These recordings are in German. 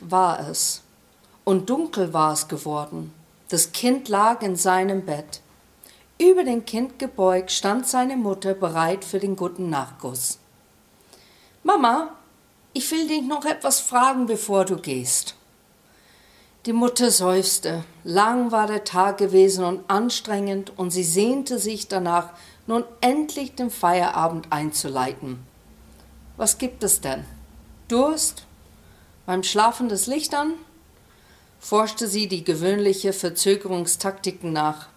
War es und dunkel war es geworden. Das Kind lag in seinem Bett. Über den Kind gebeugt stand seine Mutter bereit für den guten Nachguss. Mama, ich will dich noch etwas fragen, bevor du gehst. Die Mutter seufzte. Lang war der Tag gewesen und anstrengend, und sie sehnte sich danach, nun endlich den Feierabend einzuleiten. Was gibt es denn? Durst? Beim Schlafen das Licht an? forschte sie die gewöhnliche Verzögerungstaktiken nach.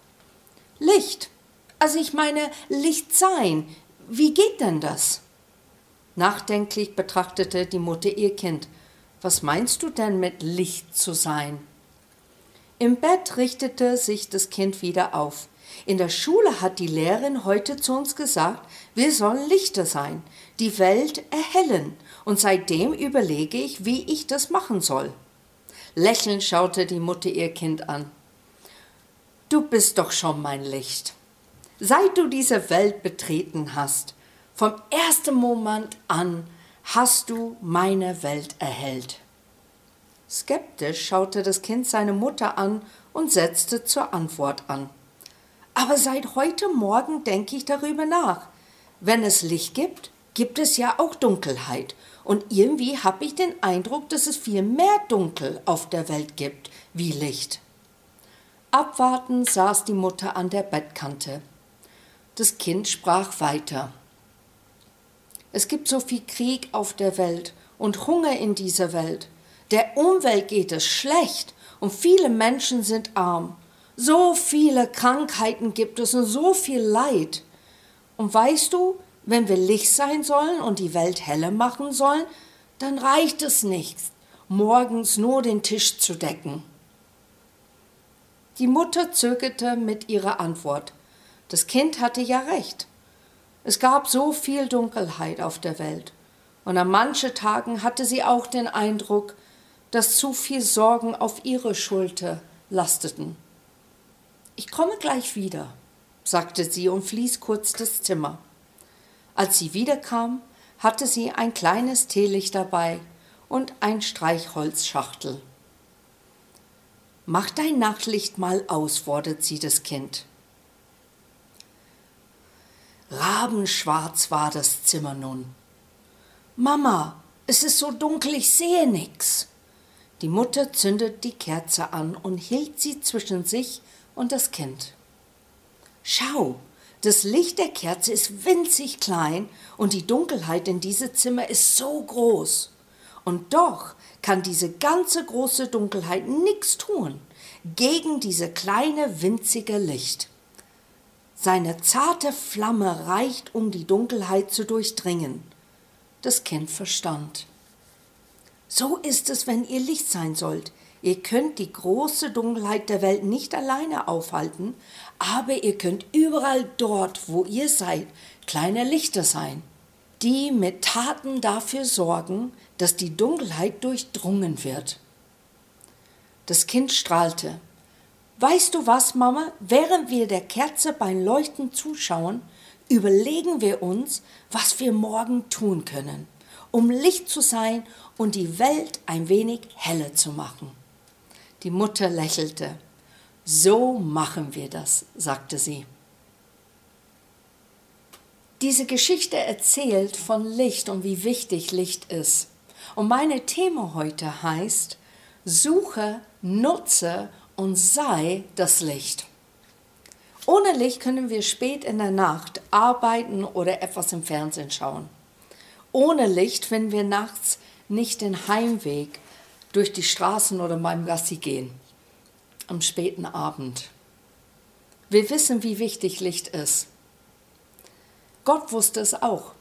Licht. Also ich meine Licht sein. Wie geht denn das? Nachdenklich betrachtete die Mutter ihr Kind. Was meinst du denn mit Licht zu sein? Im Bett richtete sich das Kind wieder auf. In der Schule hat die Lehrerin heute zu uns gesagt, wir sollen Lichter sein, die Welt erhellen, und seitdem überlege ich, wie ich das machen soll. Lächelnd schaute die Mutter ihr Kind an. Du bist doch schon mein Licht. Seit du diese Welt betreten hast, vom ersten Moment an hast du meine Welt erhellt. Skeptisch schaute das Kind seine Mutter an und setzte zur Antwort an. Aber seit heute Morgen denke ich darüber nach. Wenn es Licht gibt, gibt es ja auch Dunkelheit. Und irgendwie habe ich den Eindruck, dass es viel mehr Dunkel auf der Welt gibt wie Licht. Abwartend saß die Mutter an der Bettkante. Das Kind sprach weiter. Es gibt so viel Krieg auf der Welt und Hunger in dieser Welt. Der Umwelt geht es schlecht und viele Menschen sind arm. So viele Krankheiten gibt es und so viel Leid. Und weißt du, wenn wir Licht sein sollen und die Welt helle machen sollen, dann reicht es nicht, morgens nur den Tisch zu decken. Die Mutter zögerte mit ihrer Antwort. Das Kind hatte ja recht. Es gab so viel Dunkelheit auf der Welt, und an manchen Tagen hatte sie auch den Eindruck, dass zu viel Sorgen auf ihre Schulter lasteten. Ich komme gleich wieder, sagte sie und fließ kurz das Zimmer. Als sie wiederkam, hatte sie ein kleines Teelicht dabei und ein Streichholzschachtel. Mach dein Nachtlicht mal aus, fordert sie das Kind. Rabenschwarz war das Zimmer nun. Mama, es ist so dunkel, ich sehe nix. Die Mutter zündet die Kerze an und hielt sie zwischen sich und das Kind. Schau, das Licht der Kerze ist winzig klein und die Dunkelheit in diesem Zimmer ist so groß. Und doch kann diese ganze große Dunkelheit nichts tun gegen diese kleine winzige Licht. Seine zarte Flamme reicht, um die Dunkelheit zu durchdringen. Das Kind verstand. So ist es, wenn ihr Licht sein sollt. Ihr könnt die große Dunkelheit der Welt nicht alleine aufhalten, aber ihr könnt überall dort, wo ihr seid, kleine Lichter sein, die mit Taten dafür sorgen, dass die Dunkelheit durchdrungen wird. Das Kind strahlte. Weißt du was, Mama? Während wir der Kerze beim Leuchten zuschauen, überlegen wir uns, was wir morgen tun können, um Licht zu sein und die Welt ein wenig heller zu machen. Die Mutter lächelte. So machen wir das, sagte sie. Diese Geschichte erzählt von Licht und wie wichtig Licht ist. Und meine Thema heute heißt, suche, nutze und sei das Licht. Ohne Licht können wir spät in der Nacht arbeiten oder etwas im Fernsehen schauen. Ohne Licht finden wir nachts nicht den Heimweg durch die Straßen oder beim Gassi gehen am späten Abend. Wir wissen, wie wichtig Licht ist. Gott wusste es auch.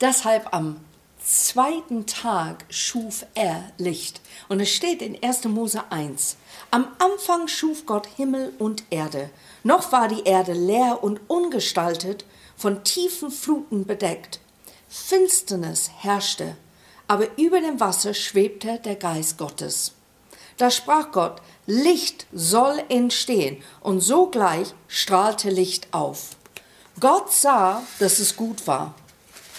Deshalb am zweiten Tag schuf er Licht. Und es steht in 1. Mose 1. Am Anfang schuf Gott Himmel und Erde. Noch war die Erde leer und ungestaltet, von tiefen Fluten bedeckt. Finsternis herrschte aber über dem Wasser schwebte der Geist Gottes. Da sprach Gott, Licht soll entstehen, und sogleich strahlte Licht auf. Gott sah, dass es gut war.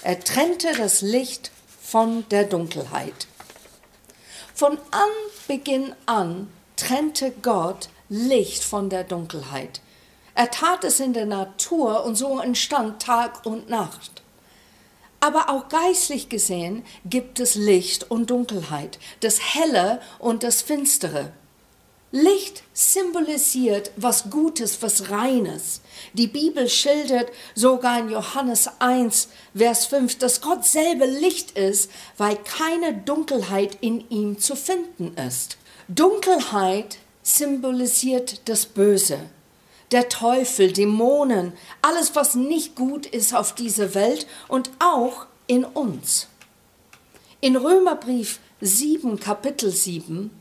Er trennte das Licht von der Dunkelheit. Von Anbeginn an trennte Gott Licht von der Dunkelheit. Er tat es in der Natur und so entstand Tag und Nacht. Aber auch geistlich gesehen gibt es Licht und Dunkelheit, das Helle und das Finstere. Licht symbolisiert was Gutes, was Reines. Die Bibel schildert sogar in Johannes 1, Vers 5, dass Gott selber Licht ist, weil keine Dunkelheit in ihm zu finden ist. Dunkelheit symbolisiert das Böse, der Teufel, Dämonen, alles, was nicht gut ist auf dieser Welt und auch in uns. In Römerbrief 7, Kapitel 7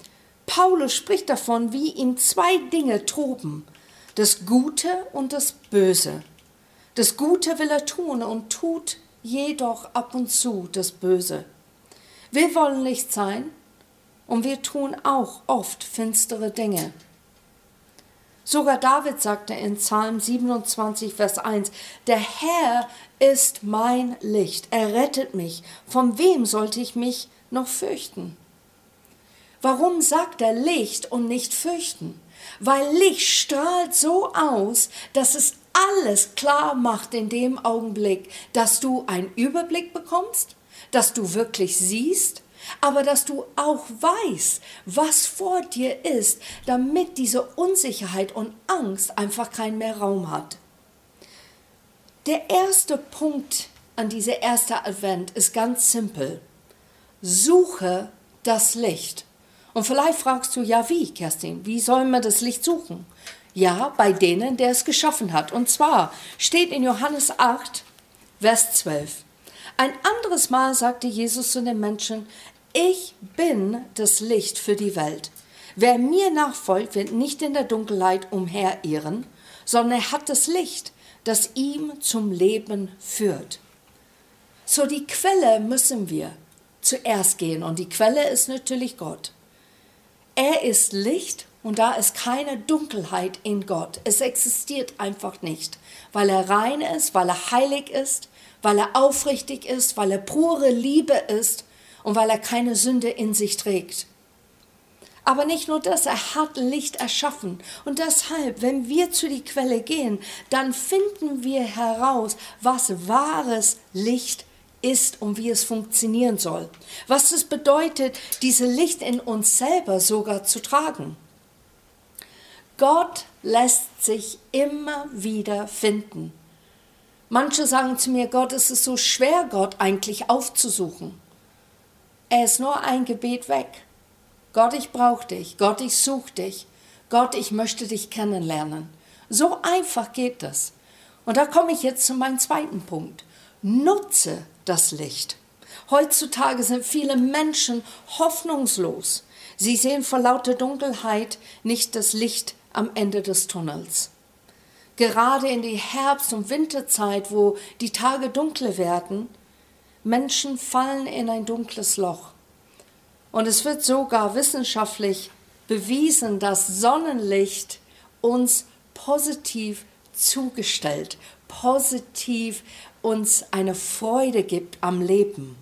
Paulus spricht davon, wie ihm zwei Dinge toben, das Gute und das Böse. Das Gute will er tun und tut jedoch ab und zu das Böse. Wir wollen Licht sein und wir tun auch oft finstere Dinge. Sogar David sagte in Psalm 27, Vers 1, der Herr ist mein Licht, er rettet mich, von wem sollte ich mich noch fürchten? Warum sagt er Licht und nicht fürchten? Weil Licht strahlt so aus, dass es alles klar macht in dem Augenblick, dass du einen Überblick bekommst, dass du wirklich siehst, aber dass du auch weißt, was vor dir ist, damit diese Unsicherheit und Angst einfach keinen mehr Raum hat. Der erste Punkt an dieser ersten Advent ist ganz simpel. Suche das Licht. Und vielleicht fragst du, ja wie, Kerstin, wie sollen wir das Licht suchen? Ja, bei denen, der es geschaffen hat. Und zwar steht in Johannes 8, Vers 12. Ein anderes Mal sagte Jesus zu den Menschen, ich bin das Licht für die Welt. Wer mir nachfolgt, wird nicht in der Dunkelheit umherirren, sondern er hat das Licht, das ihm zum Leben führt. So die Quelle müssen wir zuerst gehen und die Quelle ist natürlich Gott. Er ist Licht und da ist keine Dunkelheit in Gott. Es existiert einfach nicht, weil er rein ist, weil er heilig ist, weil er aufrichtig ist, weil er pure Liebe ist und weil er keine Sünde in sich trägt. Aber nicht nur das, er hat Licht erschaffen. Und deshalb, wenn wir zu die Quelle gehen, dann finden wir heraus, was wahres Licht ist und wie es funktionieren soll. Was es bedeutet, diese Licht in uns selber sogar zu tragen. Gott lässt sich immer wieder finden. Manche sagen zu mir, Gott, es ist so schwer, Gott eigentlich aufzusuchen. Er ist nur ein Gebet weg. Gott, ich brauche dich. Gott, ich suche dich. Gott, ich möchte dich kennenlernen. So einfach geht das. Und da komme ich jetzt zu meinem zweiten Punkt. Nutze das Licht. Heutzutage sind viele Menschen hoffnungslos. Sie sehen vor lauter Dunkelheit nicht das Licht am Ende des Tunnels. Gerade in die Herbst- und Winterzeit, wo die Tage dunkler werden, Menschen fallen in ein dunkles Loch. Und es wird sogar wissenschaftlich bewiesen, dass Sonnenlicht uns positiv zugestellt, positiv uns eine Freude gibt am Leben.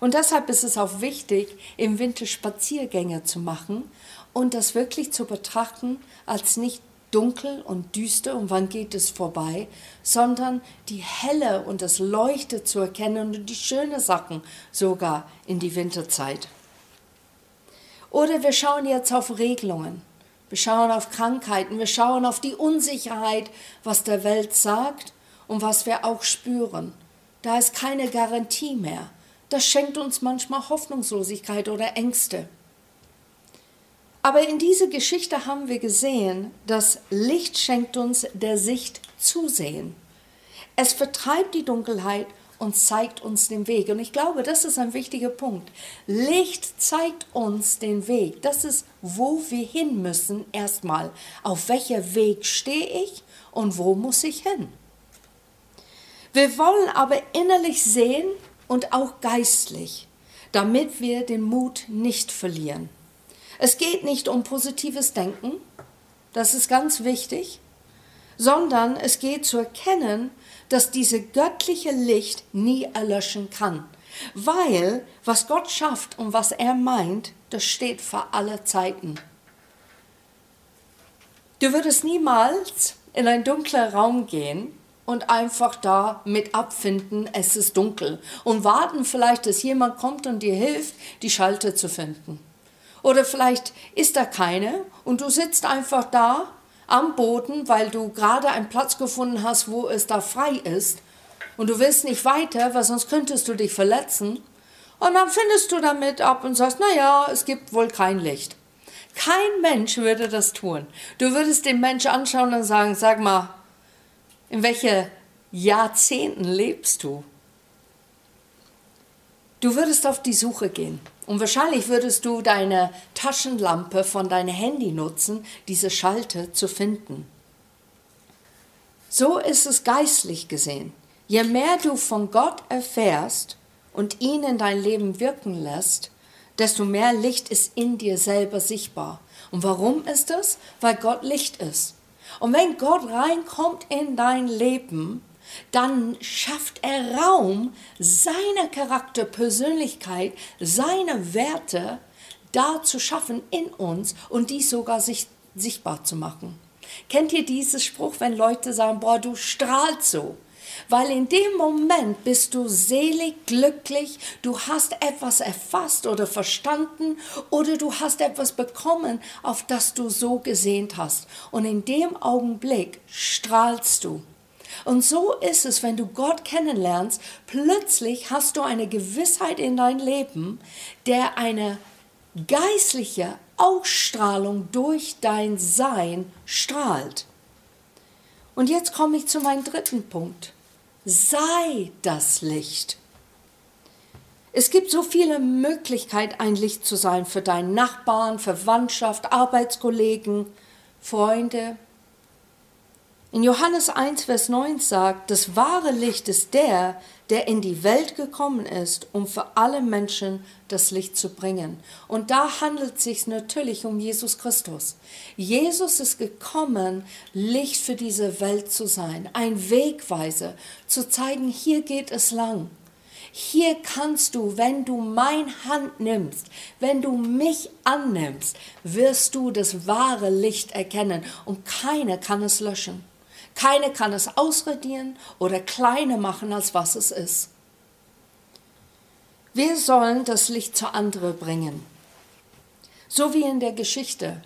Und deshalb ist es auch wichtig, im Winter Spaziergänge zu machen und das wirklich zu betrachten als nicht dunkel und düster und wann geht es vorbei, sondern die Helle und das Leuchte zu erkennen und die schönen Sachen sogar in die Winterzeit. Oder wir schauen jetzt auf Regelungen. Wir schauen auf Krankheiten, wir schauen auf die Unsicherheit, was der Welt sagt und was wir auch spüren. Da ist keine Garantie mehr. Das schenkt uns manchmal Hoffnungslosigkeit oder Ängste. Aber in dieser Geschichte haben wir gesehen, dass Licht schenkt uns der Sicht zusehen. Es vertreibt die Dunkelheit und zeigt uns den Weg. Und ich glaube, das ist ein wichtiger Punkt. Licht zeigt uns den Weg. Das ist, wo wir hin müssen erstmal. Auf welcher Weg stehe ich und wo muss ich hin? Wir wollen aber innerlich sehen und auch geistlich, damit wir den Mut nicht verlieren. Es geht nicht um positives Denken, das ist ganz wichtig, sondern es geht zu erkennen, dass diese göttliche Licht nie erlöschen kann. Weil was Gott schafft und was er meint, das steht für alle Zeiten. Du würdest niemals in einen dunklen Raum gehen und einfach da mit abfinden, es ist dunkel und warten vielleicht, dass jemand kommt und dir hilft, die Schalter zu finden. Oder vielleicht ist da keine und du sitzt einfach da am Boden, weil du gerade einen Platz gefunden hast, wo es da frei ist und du willst nicht weiter, weil sonst könntest du dich verletzen. Und dann findest du damit ab und sagst, na ja, es gibt wohl kein Licht. Kein Mensch würde das tun. Du würdest den Mensch anschauen und sagen, sag mal, in welche Jahrzehnten lebst du? Du würdest auf die Suche gehen. Und wahrscheinlich würdest du deine Taschenlampe von deinem Handy nutzen, diese Schalte zu finden. So ist es geistlich gesehen. Je mehr du von Gott erfährst und ihn in dein Leben wirken lässt, desto mehr Licht ist in dir selber sichtbar. Und warum ist das? Weil Gott Licht ist. Und wenn Gott reinkommt in dein Leben, dann schafft er Raum, seine Charakter, Persönlichkeit, seine Werte da zu schaffen in uns und dies sogar sich, sichtbar zu machen. Kennt ihr diesen Spruch, wenn Leute sagen, boah, du strahlst so? Weil in dem Moment bist du selig, glücklich, du hast etwas erfasst oder verstanden oder du hast etwas bekommen, auf das du so gesehnt hast. Und in dem Augenblick strahlst du. Und so ist es, wenn du Gott kennenlernst, plötzlich hast du eine Gewissheit in dein Leben, der eine geistliche Ausstrahlung durch dein Sein strahlt. Und jetzt komme ich zu meinem dritten Punkt. Sei das Licht. Es gibt so viele Möglichkeiten, ein Licht zu sein für deinen Nachbarn, Verwandtschaft, Arbeitskollegen, Freunde, in Johannes 1, Vers 9 sagt, das wahre Licht ist der, der in die Welt gekommen ist, um für alle Menschen das Licht zu bringen. Und da handelt es sich natürlich um Jesus Christus. Jesus ist gekommen, Licht für diese Welt zu sein, ein Wegweiser, zu zeigen, hier geht es lang. Hier kannst du, wenn du mein Hand nimmst, wenn du mich annimmst, wirst du das wahre Licht erkennen und keiner kann es löschen. Keine kann es ausradieren oder kleiner machen, als was es ist. Wir sollen das Licht zu anderen bringen. So wie in der Geschichte.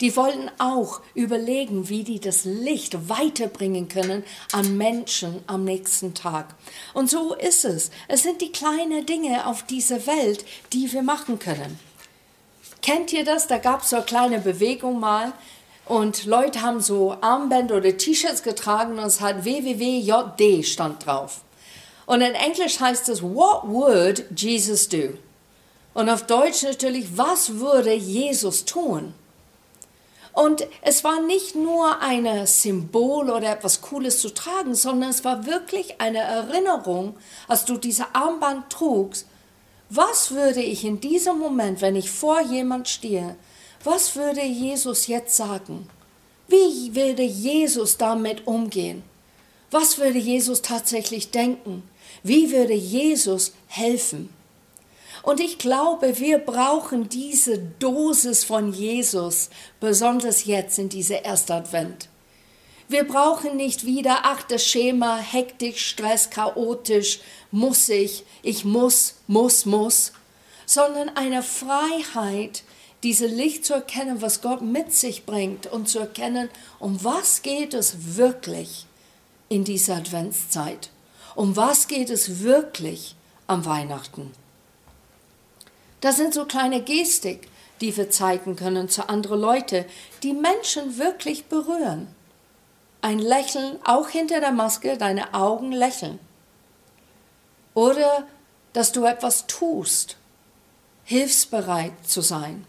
Die wollten auch überlegen, wie die das Licht weiterbringen können an Menschen am nächsten Tag. Und so ist es. Es sind die kleinen Dinge auf dieser Welt, die wir machen können. Kennt ihr das? Da gab es so eine kleine Bewegung mal. Und Leute haben so Armbänder oder T-Shirts getragen und es hat WWWJD stand drauf. Und in Englisch heißt es, What would Jesus do? Und auf Deutsch natürlich, was würde Jesus tun? Und es war nicht nur ein Symbol oder etwas Cooles zu tragen, sondern es war wirklich eine Erinnerung, als du diese Armband trugst. Was würde ich in diesem Moment, wenn ich vor jemand stehe, was würde Jesus jetzt sagen? Wie würde Jesus damit umgehen? Was würde Jesus tatsächlich denken? Wie würde Jesus helfen? Und ich glaube, wir brauchen diese Dosis von Jesus, besonders jetzt in dieser ersten Advent. Wir brauchen nicht wieder, ach, das Schema, Hektik, Stress, chaotisch, muss ich, ich muss, muss, muss, sondern eine Freiheit, diese Licht zu erkennen, was Gott mit sich bringt und zu erkennen, um was geht es wirklich in dieser Adventszeit? Um was geht es wirklich am Weihnachten? Das sind so kleine Gestik, die wir zeigen können zu anderen Leuten, die Menschen wirklich berühren. Ein Lächeln, auch hinter der Maske, deine Augen lächeln. Oder dass du etwas tust, hilfsbereit zu sein.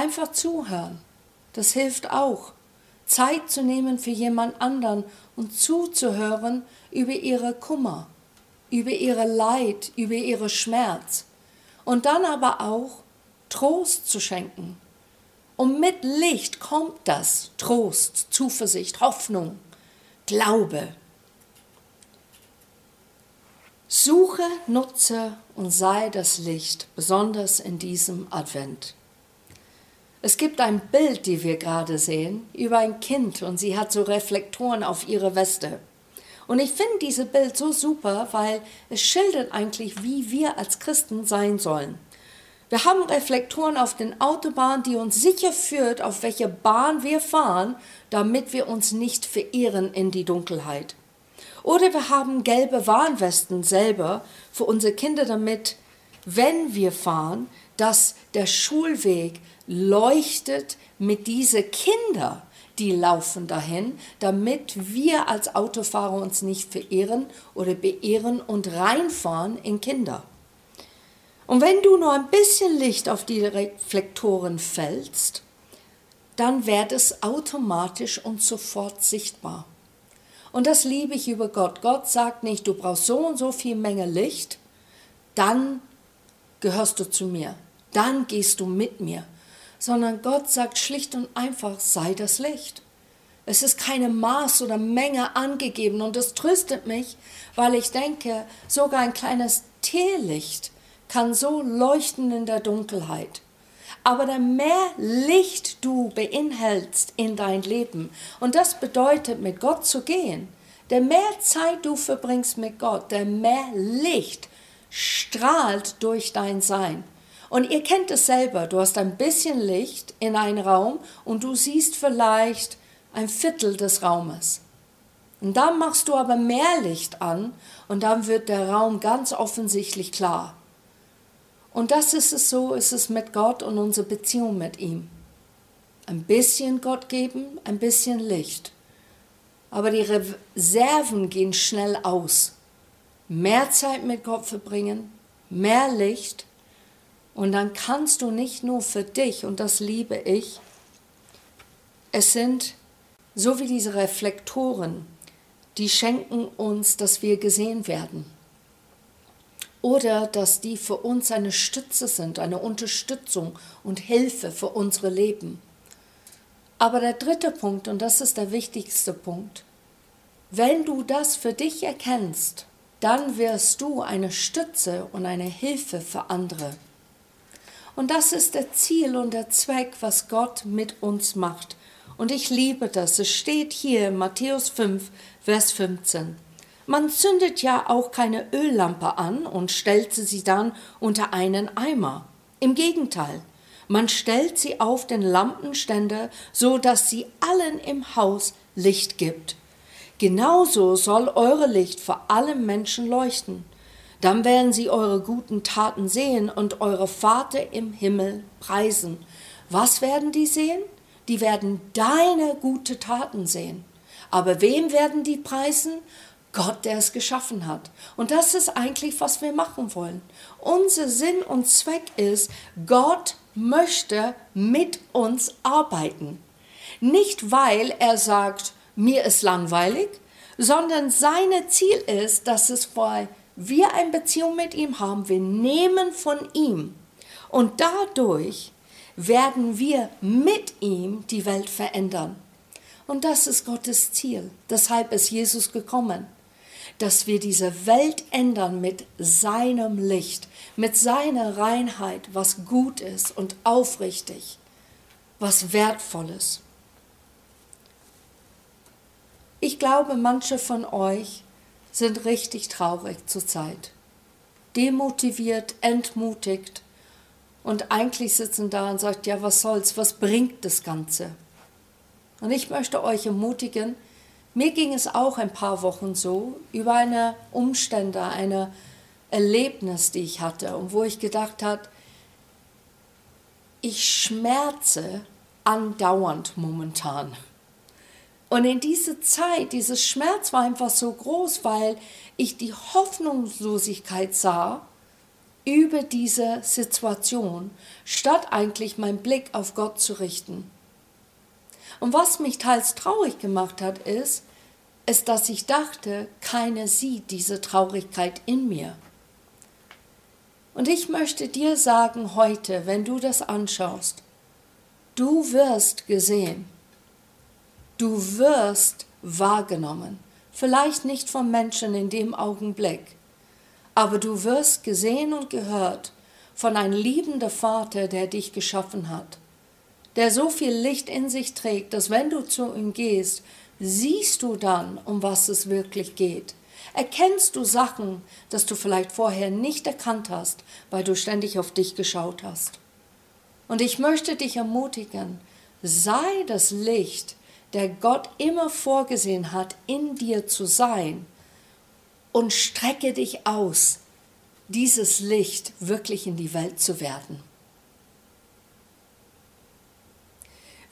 Einfach zuhören. Das hilft auch. Zeit zu nehmen für jemand anderen und zuzuhören über ihre Kummer, über ihre Leid, über ihre Schmerz. Und dann aber auch Trost zu schenken. Und mit Licht kommt das Trost, Zuversicht, Hoffnung, Glaube. Suche, nutze und sei das Licht, besonders in diesem Advent. Es gibt ein Bild, die wir gerade sehen, über ein Kind und sie hat so Reflektoren auf ihre Weste. Und ich finde dieses Bild so super, weil es schildert eigentlich, wie wir als Christen sein sollen. Wir haben Reflektoren auf den Autobahnen, die uns sicher führt, auf welche Bahn wir fahren, damit wir uns nicht verirren in die Dunkelheit. Oder wir haben gelbe Warnwesten selber für unsere Kinder, damit, wenn wir fahren, dass der Schulweg leuchtet mit diese Kinder, die laufen dahin, damit wir als Autofahrer uns nicht verirren oder beirren und reinfahren in Kinder. Und wenn du nur ein bisschen Licht auf die Reflektoren fällst, dann wird es automatisch und sofort sichtbar. Und das liebe ich über Gott. Gott sagt nicht, du brauchst so und so viel Menge Licht, dann gehörst du zu mir, dann gehst du mit mir, sondern Gott sagt schlicht und einfach, sei das Licht. Es ist keine Maß oder Menge angegeben und das tröstet mich, weil ich denke, sogar ein kleines Teelicht kann so leuchten in der Dunkelheit. Aber der mehr Licht du beinhältst in dein Leben, und das bedeutet, mit Gott zu gehen, der mehr Zeit du verbringst mit Gott, der mehr Licht strahlt durch dein Sein. Und ihr kennt es selber, du hast ein bisschen Licht in einen Raum und du siehst vielleicht ein Viertel des Raumes. Und dann machst du aber mehr Licht an und dann wird der Raum ganz offensichtlich klar. Und das ist es so, ist es mit Gott und unsere Beziehung mit ihm. Ein bisschen Gott geben, ein bisschen Licht. Aber die Reserven gehen schnell aus. Mehr Zeit mit Gott verbringen, mehr Licht. Und dann kannst du nicht nur für dich, und das liebe ich, es sind so wie diese Reflektoren, die schenken uns, dass wir gesehen werden oder dass die für uns eine Stütze sind, eine Unterstützung und Hilfe für unsere Leben. Aber der dritte Punkt, und das ist der wichtigste Punkt, wenn du das für dich erkennst, dann wirst du eine Stütze und eine Hilfe für andere. Und das ist der Ziel und der Zweck, was Gott mit uns macht. Und ich liebe das. Es steht hier in Matthäus 5, Vers 15. Man zündet ja auch keine Öllampe an und stellt sie dann unter einen Eimer. Im Gegenteil, man stellt sie auf den Lampenständer, so dass sie allen im Haus Licht gibt. Genauso soll eure Licht vor allem Menschen leuchten. Dann werden sie eure guten Taten sehen und eure Vater im Himmel preisen. Was werden die sehen? Die werden deine gute Taten sehen. Aber wem werden die preisen? Gott, der es geschaffen hat. Und das ist eigentlich, was wir machen wollen. Unser Sinn und Zweck ist, Gott möchte mit uns arbeiten. Nicht, weil er sagt, mir ist langweilig, sondern sein Ziel ist, dass es, weil wir eine Beziehung mit ihm haben, wir nehmen von ihm und dadurch werden wir mit ihm die Welt verändern. Und das ist Gottes Ziel. Deshalb ist Jesus gekommen dass wir diese Welt ändern mit seinem Licht, mit seiner Reinheit, was gut ist und aufrichtig, was wertvolles. Ich glaube, manche von euch sind richtig traurig zurzeit, demotiviert, entmutigt und eigentlich sitzen da und sagt, ja, was soll's, was bringt das Ganze? Und ich möchte euch ermutigen, mir ging es auch ein paar Wochen so über eine Umstände, eine Erlebnis, die ich hatte und wo ich gedacht habe, ich schmerze andauernd momentan. Und in dieser Zeit, dieses Schmerz war einfach so groß, weil ich die Hoffnungslosigkeit sah über diese Situation, statt eigentlich meinen Blick auf Gott zu richten. Und was mich teils traurig gemacht hat, ist, ist, dass ich dachte, keiner sieht diese Traurigkeit in mir. Und ich möchte dir sagen heute, wenn du das anschaust, du wirst gesehen, du wirst wahrgenommen, vielleicht nicht vom Menschen in dem Augenblick, aber du wirst gesehen und gehört von einem liebenden Vater, der dich geschaffen hat, der so viel Licht in sich trägt, dass wenn du zu ihm gehst, siehst du dann, um was es wirklich geht. Erkennst du Sachen, dass du vielleicht vorher nicht erkannt hast, weil du ständig auf dich geschaut hast. Und ich möchte dich ermutigen, sei das Licht, der Gott immer vorgesehen hat, in dir zu sein, und strecke dich aus, dieses Licht wirklich in die Welt zu werden.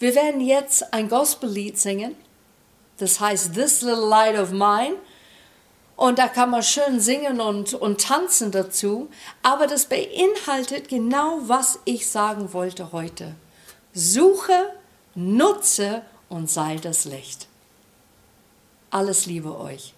Wir werden jetzt ein Gospellied singen, das heißt This Little Light of Mine. Und da kann man schön singen und, und tanzen dazu. Aber das beinhaltet genau, was ich sagen wollte heute. Suche, nutze und sei das Licht. Alles Liebe euch.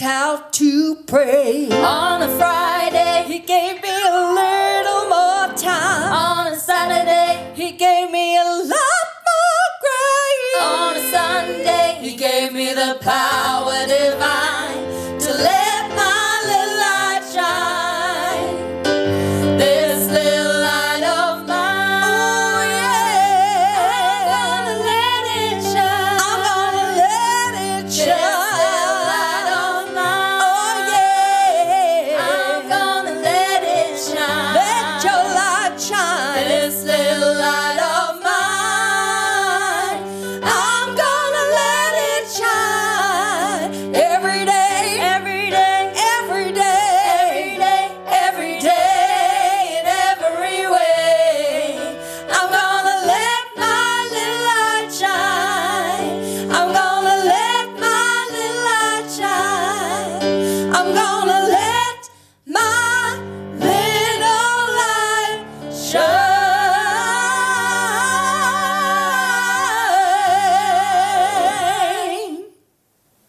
How to pray. On a Friday,